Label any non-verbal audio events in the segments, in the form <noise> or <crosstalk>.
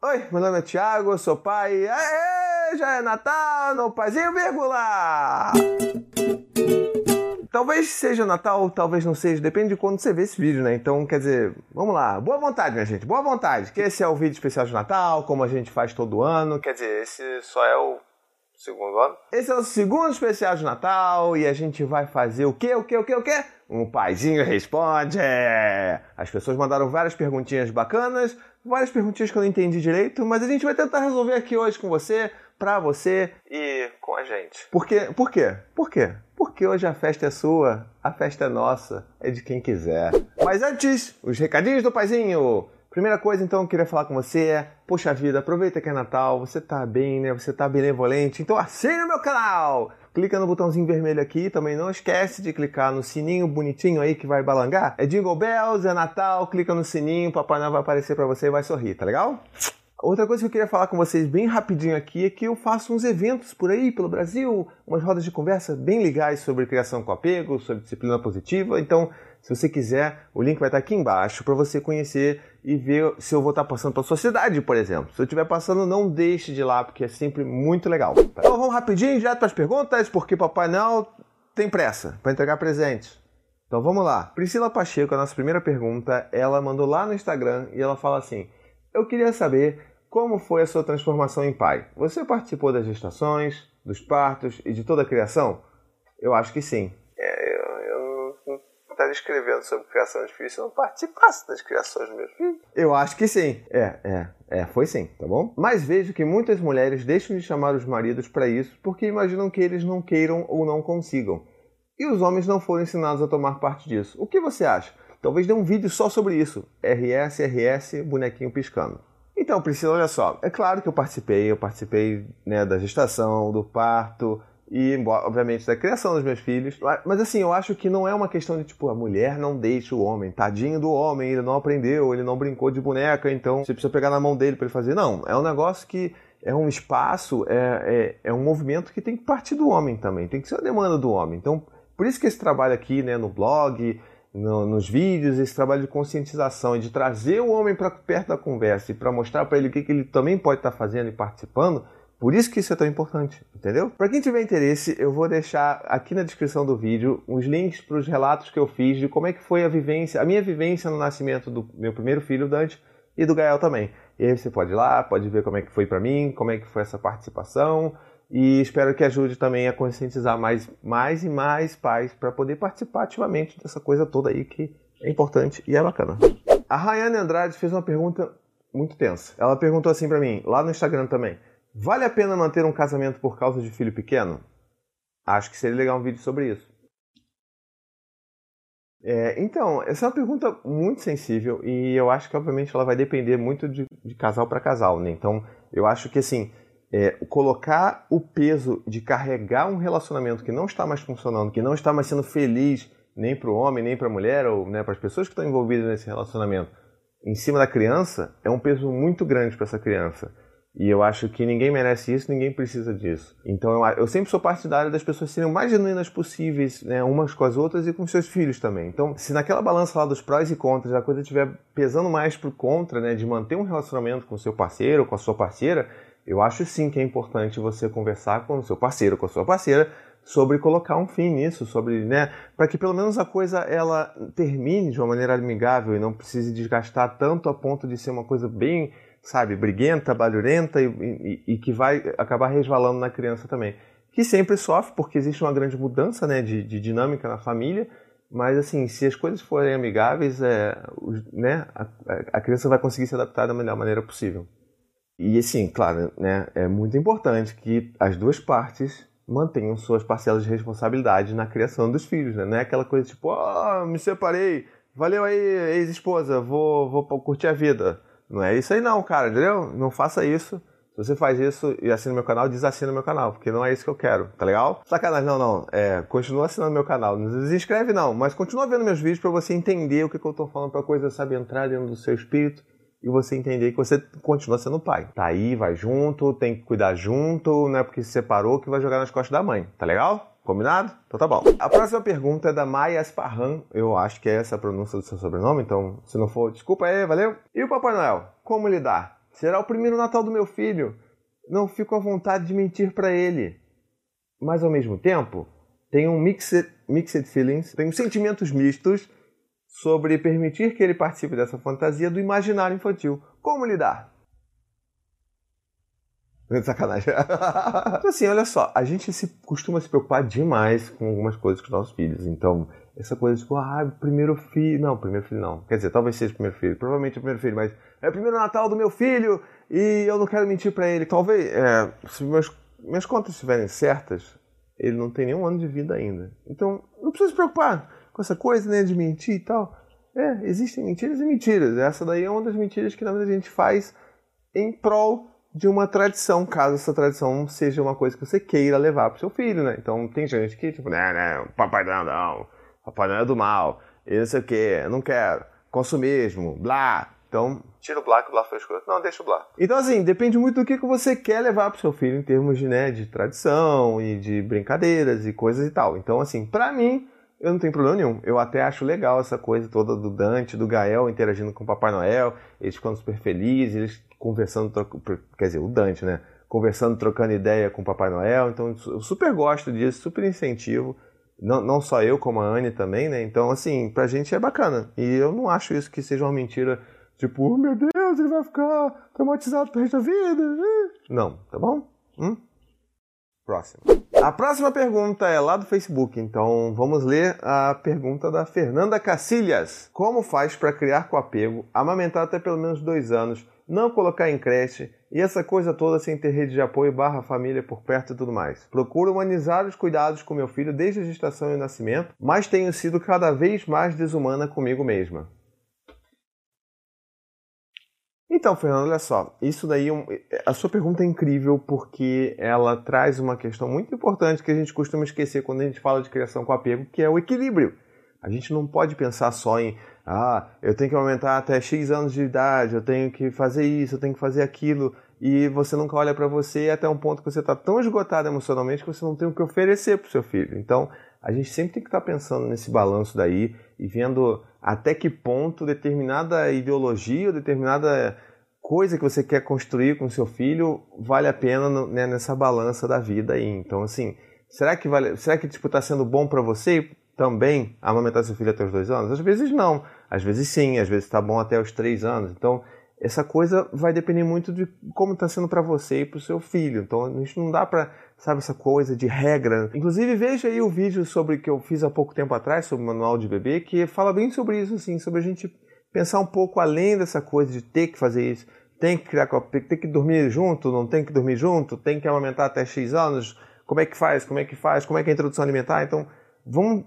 Oi, meu nome é Thiago, sou pai. Aê, já é Natal no Paizinho Vírgula! Talvez seja Natal, talvez não seja, depende de quando você vê esse vídeo, né? Então, quer dizer, vamos lá. Boa vontade, minha gente, boa vontade. Que esse é o vídeo especial de Natal, como a gente faz todo ano. Quer dizer, esse só é o segundo ano. Esse é o segundo especial de Natal e a gente vai fazer o quê, o quê, o quê, o quê? Um paizinho responde. É. As pessoas mandaram várias perguntinhas bacanas, várias perguntinhas que eu não entendi direito, mas a gente vai tentar resolver aqui hoje com você, pra você e com a gente. Por quê? Por quê? Por quê? Porque hoje a festa é sua, a festa é nossa, é de quem quiser. Mas antes, os recadinhos do paizinho. Primeira coisa, então, que eu queria falar com você é: Poxa vida, aproveita que é Natal, você tá bem, né? Você tá benevolente, então assine o meu canal! Clica no botãozinho vermelho aqui, também não esquece de clicar no sininho bonitinho aí que vai balangar. É Jingle Bells, é Natal, clica no sininho, Papai Noel vai aparecer para você e vai sorrir, tá legal? Outra coisa que eu queria falar com vocês bem rapidinho aqui é que eu faço uns eventos por aí, pelo Brasil, umas rodas de conversa bem legais sobre criação com apego, sobre disciplina positiva. Então, se você quiser, o link vai estar aqui embaixo para você conhecer e ver se eu vou estar passando para sua cidade, por exemplo. Se eu estiver passando, não deixe de ir lá, porque é sempre muito legal. Então vamos rapidinho, direto para as perguntas, porque Papai Noel tem pressa para entregar presentes. Então vamos lá. Priscila Pacheco, a nossa primeira pergunta, ela mandou lá no Instagram e ela fala assim: Eu queria saber como foi a sua transformação em pai. Você participou das gestações, dos partos e de toda a criação? Eu acho que sim estar escrevendo sobre criação eu não participasse das criações dos meus filhos? Eu acho que sim. É, é, é, foi sim, tá bom? Mas vejo que muitas mulheres deixam de chamar os maridos para isso porque imaginam que eles não queiram ou não consigam. E os homens não foram ensinados a tomar parte disso. O que você acha? Talvez dê um vídeo só sobre isso. RS, RS, bonequinho piscando. Então, Priscila, olha só. É claro que eu participei. Eu participei né, da gestação, do parto, e, obviamente, da criação dos meus filhos. Mas, assim, eu acho que não é uma questão de, tipo, a mulher não deixa o homem. Tadinho do homem, ele não aprendeu, ele não brincou de boneca, então você precisa pegar na mão dele para ele fazer. Não, é um negócio que é um espaço, é, é, é, um movimento que tem que partir do homem também, tem que ser a demanda do homem. Então, por isso que esse trabalho aqui, né, no blog, no, nos vídeos, esse trabalho de conscientização e de trazer o homem para perto da conversa e para mostrar para ele o que, que ele também pode estar tá fazendo e participando, por isso que isso é tão importante, entendeu? Para quem tiver interesse, eu vou deixar aqui na descrição do vídeo os links para os relatos que eu fiz de como é que foi a vivência, a minha vivência no nascimento do meu primeiro filho, Dante, e do Gael também. E aí você pode ir lá, pode ver como é que foi para mim, como é que foi essa participação, e espero que ajude também a conscientizar mais, mais e mais pais para poder participar ativamente dessa coisa toda aí que é importante e é bacana. A Rayane Andrade fez uma pergunta muito tensa. Ela perguntou assim para mim, lá no Instagram também. Vale a pena manter um casamento por causa de filho pequeno? Acho que seria legal um vídeo sobre isso. É, então, essa é uma pergunta muito sensível e eu acho que, obviamente, ela vai depender muito de, de casal para casal. Né? Então, eu acho que, assim, é, colocar o peso de carregar um relacionamento que não está mais funcionando, que não está mais sendo feliz nem para o homem, nem para a mulher, ou né, para as pessoas que estão envolvidas nesse relacionamento, em cima da criança, é um peso muito grande para essa criança. E eu acho que ninguém merece isso, ninguém precisa disso. Então eu, eu sempre sou partidário das pessoas serem o mais genuínas possíveis, né, umas com as outras e com seus filhos também. Então, se naquela balança lá dos prós e contras a coisa estiver pesando mais pro contra, né, de manter um relacionamento com o seu parceiro, com a sua parceira, eu acho sim que é importante você conversar com o seu parceiro, com a sua parceira, sobre colocar um fim nisso, sobre, né, para que pelo menos a coisa ela termine de uma maneira amigável e não precise desgastar tanto a ponto de ser uma coisa bem sabe, briguenta, barulhenta e, e, e, que vai acabar resvalando na criança também. Que sempre sofre porque existe uma grande mudança né, de, de dinâmica na família, mas assim, se as coisas forem amigáveis, é, né, a, a, criança vai conseguir se adaptar da melhor maneira possível. E assim, claro, né, é muito importante que as duas partes mantenham suas parcelas de responsabilidade na criação dos filhos, né? Não é aquela coisa tipo, oh, me separei, valeu aí, ex-esposa, vou, vou curtir a vida. Não é isso aí não, cara, entendeu? Não faça isso. Se você faz isso e assina meu canal, desassina meu canal, porque não é isso que eu quero, tá legal? Sacanagem, não, não. É, continua assinando meu canal. Não desinscreve não, mas continua vendo meus vídeos para você entender o que, que eu tô falando pra coisa, sabe, entrar dentro do seu espírito e você entender que você continua sendo pai. Tá aí, vai junto, tem que cuidar junto, não é porque se separou que vai jogar nas costas da mãe, tá legal? Combinado? Então tá bom. A próxima pergunta é da Maia Asparran. Eu acho que é essa a pronúncia do seu sobrenome, então se não for, desculpa aí, valeu. E o Papai Noel? Como lidar? Será o primeiro Natal do meu filho. Não fico à vontade de mentir para ele. Mas ao mesmo tempo, tenho um mixed, mixed feelings, tenho sentimentos mistos sobre permitir que ele participe dessa fantasia do imaginário infantil. Como lidar? <laughs> Sacanagem. então, assim, olha só, a gente se, costuma se preocupar demais com algumas coisas com os nossos filhos. Então, essa coisa tipo, ah, primeiro filho. Não, primeiro filho não. Quer dizer, talvez seja o primeiro filho. Provavelmente é o primeiro filho, mas é o primeiro Natal do meu filho e eu não quero mentir para ele. Talvez, é, se meus, minhas contas estiverem certas, ele não tem nenhum ano de vida ainda. Então, não precisa se preocupar com essa coisa, né, de mentir e tal. É, existem mentiras e mentiras. Essa daí é uma das mentiras que na verdade a gente faz em prol de uma tradição, caso essa tradição seja uma coisa que você queira levar pro seu filho, né? Então tem gente que, tipo, né, né, papai não, não, papai não é do mal, e não sei o que, não quero, consumismo, blá. Então, tira o blá que o blá foi escroto. Não, deixa o blá. Então, assim, depende muito do que, que você quer levar pro seu filho em termos de, né, de tradição e de brincadeiras e coisas e tal. Então, assim, pra mim, eu não tenho problema nenhum. Eu até acho legal essa coisa toda do Dante, do Gael interagindo com o Papai Noel, eles ficando super felizes, eles conversando, quer dizer, o Dante, né? Conversando, trocando ideia com o Papai Noel. Então, eu super gosto disso, super incentivo. Não, não só eu, como a Anne também, né? Então, assim, pra gente é bacana. E eu não acho isso que seja uma mentira, tipo, oh, meu Deus, ele vai ficar traumatizado pro resto da vida. Não, tá bom? Hum? Próximo. A próxima pergunta é lá do Facebook, então vamos ler a pergunta da Fernanda Cacilhas. Como faz para criar com apego, amamentar até pelo menos dois anos, não colocar em creche e essa coisa toda sem ter rede de apoio barra família por perto e tudo mais? Procuro humanizar os cuidados com meu filho desde a gestação e o nascimento, mas tenho sido cada vez mais desumana comigo mesma. Então, Fernando, olha só, isso daí, é a sua pergunta é incrível porque ela traz uma questão muito importante que a gente costuma esquecer quando a gente fala de criação com apego, que é o equilíbrio. A gente não pode pensar só em, ah, eu tenho que aumentar até X anos de idade, eu tenho que fazer isso, eu tenho que fazer aquilo, e você nunca olha para você até um ponto que você está tão esgotado emocionalmente que você não tem o que oferecer para o seu filho. Então, a gente sempre tem que estar tá pensando nesse balanço daí e vendo até que ponto determinada ideologia, determinada coisa que você quer construir com seu filho vale a pena né, nessa balança da vida aí. Então, assim, será que vale, será que tipo está sendo bom para você também amamentar seu filho até os dois anos? Às vezes não, às vezes sim, às vezes está bom até os três anos. Então, essa coisa vai depender muito de como está sendo para você e para o seu filho. Então, a gente não dá para sabe, essa coisa de regra. Inclusive, veja aí o vídeo sobre que eu fiz há pouco tempo atrás, sobre o manual de bebê, que fala bem sobre isso, assim, sobre a gente pensar um pouco além dessa coisa de ter que fazer isso. Tem que criar tem que dormir junto, não tem que dormir junto, tem que amamentar até X anos, como é que faz, como é que faz, como é que é a introdução alimentar. Então, vamos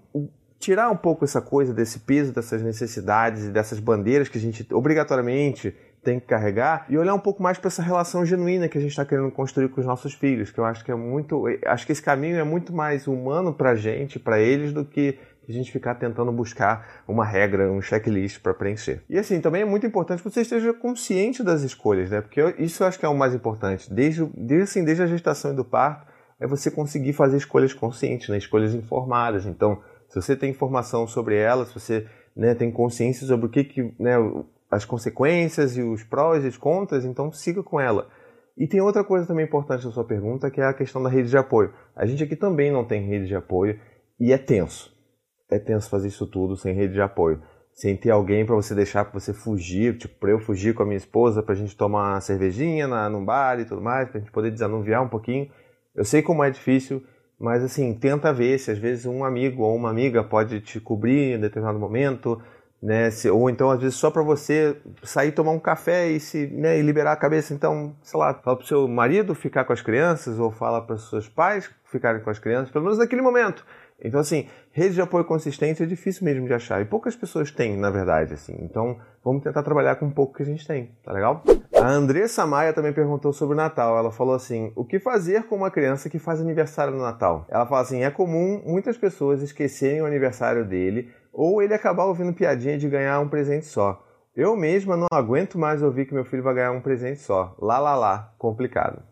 tirar um pouco essa coisa desse peso, dessas necessidades e dessas bandeiras que a gente obrigatoriamente tem que carregar e olhar um pouco mais para essa relação genuína que a gente está querendo construir com os nossos filhos, que eu acho que é muito, acho que esse caminho é muito mais humano para a gente, para eles, do que a gente ficar tentando buscar uma regra, um checklist para preencher. E assim, também é muito importante que você esteja consciente das escolhas, né? Porque isso eu acho que é o mais importante. Desde, desde, assim, desde a gestação e do parto, é você conseguir fazer escolhas conscientes, né? escolhas informadas. Então, se você tem informação sobre elas, se você né, tem consciência sobre o que, que né, as consequências e os prós e os contras, então siga com ela. E tem outra coisa também importante na sua pergunta, que é a questão da rede de apoio. A gente aqui também não tem rede de apoio e é tenso. É tenso fazer isso tudo sem rede de apoio. Sem ter alguém para você deixar para você fugir, tipo, para eu fugir com a minha esposa, para a gente tomar uma cervejinha na, num bar e tudo mais, para a gente poder desanuviar um pouquinho. Eu sei como é difícil, mas assim, tenta ver se às vezes um amigo ou uma amiga pode te cobrir em determinado momento, né? Se, ou então, às vezes, só para você sair tomar um café e se né, e liberar a cabeça. Então, sei lá, fala pro seu marido ficar com as crianças, ou fala para os seus pais ficarem com as crianças, pelo menos naquele momento. Então, assim, rede de apoio consistente é difícil mesmo de achar. E poucas pessoas têm, na verdade, assim. Então, vamos tentar trabalhar com um pouco que a gente tem, tá legal? A Andressa Maia também perguntou sobre o Natal. Ela falou assim: o que fazer com uma criança que faz aniversário no Natal? Ela fala assim: é comum muitas pessoas esquecerem o aniversário dele ou ele acabar ouvindo piadinha de ganhar um presente só. Eu mesma não aguento mais ouvir que meu filho vai ganhar um presente só. Lá, lá, lá. Complicado.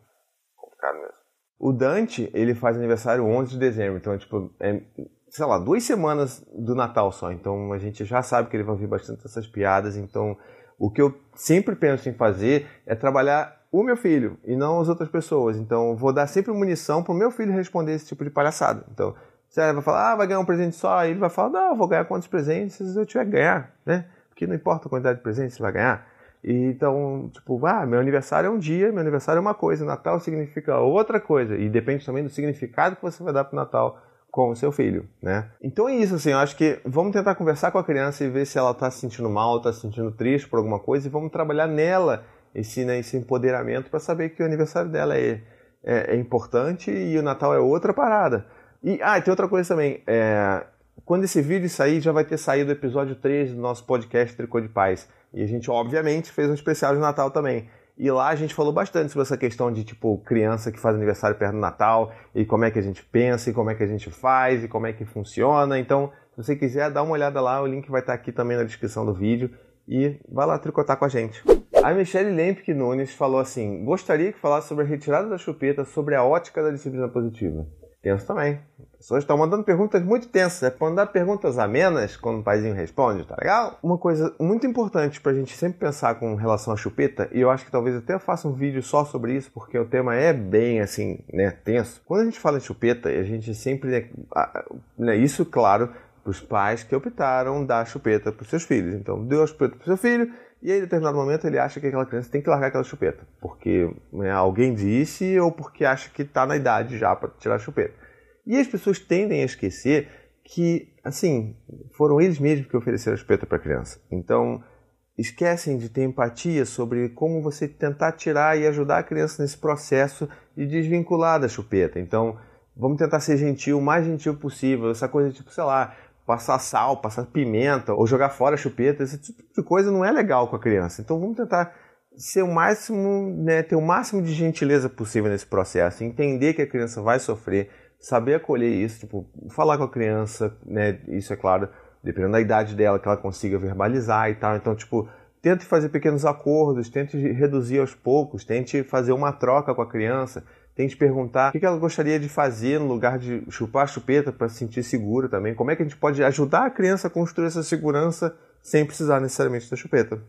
Complicado mesmo. O Dante, ele faz aniversário 11 de dezembro, então, tipo, é, sei lá, duas semanas do Natal só. Então, a gente já sabe que ele vai ouvir bastante essas piadas, então O que eu sempre penso em fazer é trabalhar o meu filho e não as outras pessoas. Então, vou dar sempre munição para o meu filho responder esse tipo de palhaçada. Então, você vai falar, ah, vai ganhar um presente só. Aí ele vai falar, não, eu vou ganhar quantos presentes eu tiver que ganhar, né? Porque não importa a quantidade de presentes você vai ganhar. E, então, tipo, ah, meu aniversário é um dia, meu aniversário é uma coisa, Natal significa outra coisa. E depende também do significado que você vai dar para o Natal com o seu filho, né? Então é isso, assim, eu acho que vamos tentar conversar com a criança e ver se ela está se sentindo mal, está se sentindo triste por alguma coisa e vamos trabalhar nela esse, né, esse empoderamento para saber que o aniversário dela é, é, é, importante e o Natal é outra parada. E, ah, tem outra coisa também, é, quando esse vídeo sair, já vai ter saído o episódio 3 do nosso podcast Tricô de Paz. E a gente, obviamente, fez um especial de Natal também. E lá a gente falou bastante sobre essa questão de, tipo, criança que faz aniversário perto do Natal, e como é que a gente pensa, e como é que a gente faz, e como é que funciona. Então, se você quiser, dá uma olhada lá, o link vai estar aqui também na descrição do vídeo, e vai lá tricotar com a gente. A Michelle Lempke Nunes falou assim, gostaria que falasse sobre a retirada da chupeta, sobre a ótica da disciplina positiva. Tenso também. As pessoas estão mandando perguntas muito tensas. É para mandar perguntas amenas quando o paizinho responde, tá legal? Uma coisa muito importante para a gente sempre pensar com relação à chupeta, e eu acho que talvez até eu faça um vídeo só sobre isso, porque o tema é bem assim, né, tenso. Quando a gente fala em chupeta, a gente sempre. Né, né isso, claro, para os pais que optaram dar chupeta para os seus filhos. Então, deu a chupeta para o seu filho, e aí, em determinado momento, ele acha que aquela criança tem que largar aquela chupeta, porque né, alguém disse ou porque acha que está na idade já para tirar a chupeta. E as pessoas tendem a esquecer que, assim, foram eles mesmos que ofereceram a chupeta para a criança. Então, esquecem de ter empatia sobre como você tentar tirar e ajudar a criança nesse processo de desvincular da chupeta. Então, vamos tentar ser gentil, o mais gentil possível. Essa coisa tipo, sei lá, passar sal, passar pimenta ou jogar fora chupeta, esse tipo de coisa não é legal com a criança. Então vamos tentar ser o máximo, né, ter o máximo de gentileza possível nesse processo, entender que a criança vai sofrer, saber acolher isso, tipo, falar com a criança, né, isso é claro, dependendo da idade dela, que ela consiga verbalizar e tal. Então, tipo, tente fazer pequenos acordos, tente reduzir aos poucos, tente fazer uma troca com a criança, Tente perguntar o que ela gostaria de fazer no lugar de chupar a chupeta para se sentir segura também. Como é que a gente pode ajudar a criança a construir essa segurança sem precisar necessariamente da chupeta.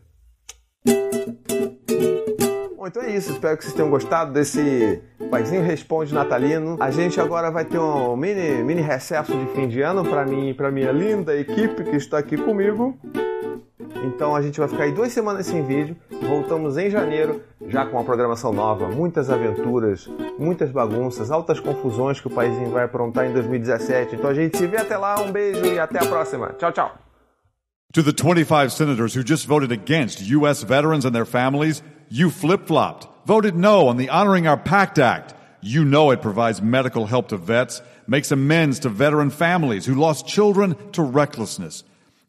Bom, então é isso. Espero que vocês tenham gostado desse Paizinho Responde Natalino. A gente agora vai ter um mini, mini recesso de fim de ano para mim e para minha linda equipe que está aqui comigo. Então a gente vai ficar aí duas semanas sem vídeo. Voltamos em janeiro, já com uma programação nova, muitas aventuras, muitas bagunças, altas confusões que o paísinho vai aprontar em 2017. Então a gente se vê até lá, um beijo e até a próxima. Tchau, tchau. To the 25 senators who just voted against U.S. veterans and their families, you flip flopped, voted no on the Honoring Our Pact Act. You know it provides medical help to vets, makes amends to veteran families who lost children to recklessness.